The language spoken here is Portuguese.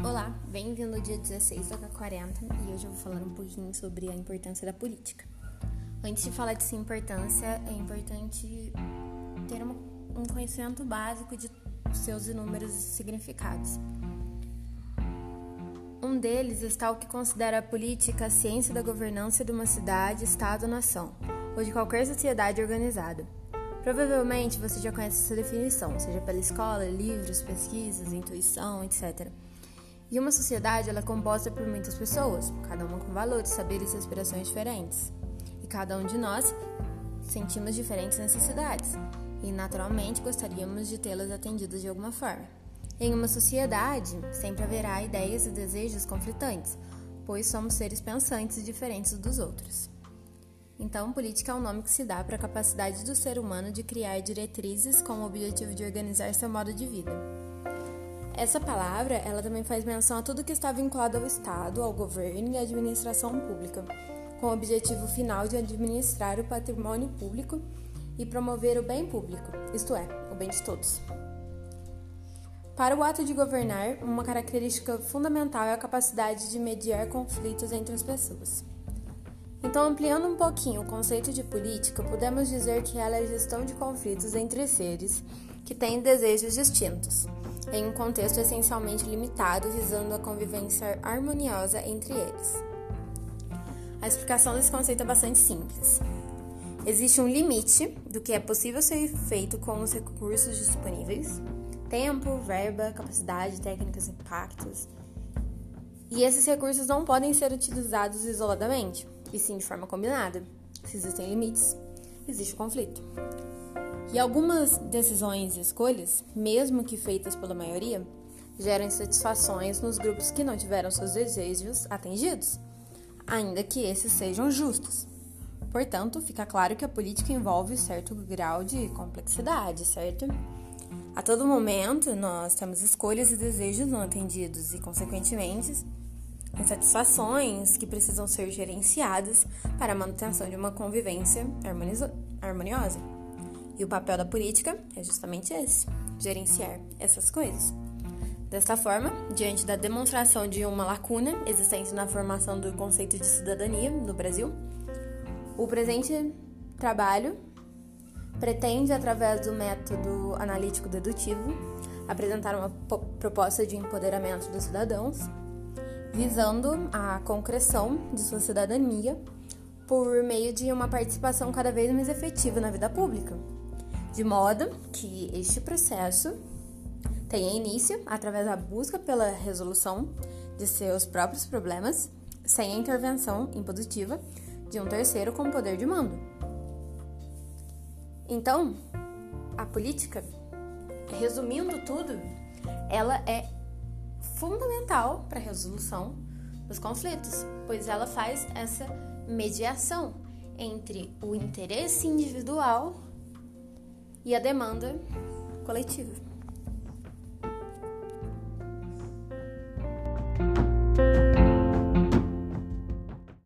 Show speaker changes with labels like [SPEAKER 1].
[SPEAKER 1] Olá, bem-vindo ao dia 16 da K40 e hoje eu vou falar um pouquinho sobre a importância da política. Antes de falar dessa importância, é importante ter um conhecimento básico de seus inúmeros significados. Um deles está o que considera a política a ciência da governança de uma cidade, estado ou nação, ou de qualquer sociedade organizada. Provavelmente você já conhece essa definição, seja pela escola, livros, pesquisas, intuição, etc. E uma sociedade ela é composta por muitas pessoas, cada uma com valores, saberes e aspirações diferentes. E cada um de nós sentimos diferentes necessidades e naturalmente gostaríamos de tê-las atendidas de alguma forma. Em uma sociedade, sempre haverá ideias e desejos conflitantes, pois somos seres pensantes e diferentes dos outros. Então, política é o nome que se dá para a capacidade do ser humano de criar diretrizes com o objetivo de organizar seu modo de vida. Essa palavra, ela também faz menção a tudo que está vinculado ao Estado, ao governo e à administração pública, com o objetivo final de administrar o patrimônio público e promover o bem público, isto é, o bem de todos. Para o ato de governar, uma característica fundamental é a capacidade de mediar conflitos entre as pessoas. Então, ampliando um pouquinho o conceito de política, podemos dizer que ela é a gestão de conflitos entre seres que têm desejos distintos, em um contexto essencialmente limitado, visando a convivência harmoniosa entre eles. A explicação desse conceito é bastante simples. Existe um limite do que é possível ser feito com os recursos disponíveis: tempo, verba, capacidade, técnicas, impactos. E esses recursos não podem ser utilizados isoladamente e sim de forma combinada. Se existem limites, existe conflito. E algumas decisões e escolhas, mesmo que feitas pela maioria, geram insatisfações nos grupos que não tiveram seus desejos atendidos, ainda que esses sejam justos. Portanto, fica claro que a política envolve certo grau de complexidade, certo? A todo momento, nós temos escolhas e desejos não atendidos e, consequentemente, insatisfações que precisam ser gerenciadas para a manutenção de uma convivência harmoniosa. E o papel da política é justamente esse: gerenciar essas coisas. Desta forma, diante da demonstração de uma lacuna existente na formação do conceito de cidadania no Brasil, o presente trabalho pretende, através do método analítico dedutivo, apresentar uma proposta de empoderamento dos cidadãos visando a concreção de sua cidadania por meio de uma participação cada vez mais efetiva na vida pública, de modo que este processo tenha início através da busca pela resolução de seus próprios problemas, sem a intervenção impositiva de um terceiro com poder de mando. Então, a política, resumindo tudo, ela é fundamental para a resolução dos conflitos, pois ela faz essa mediação entre o interesse individual e a demanda coletiva.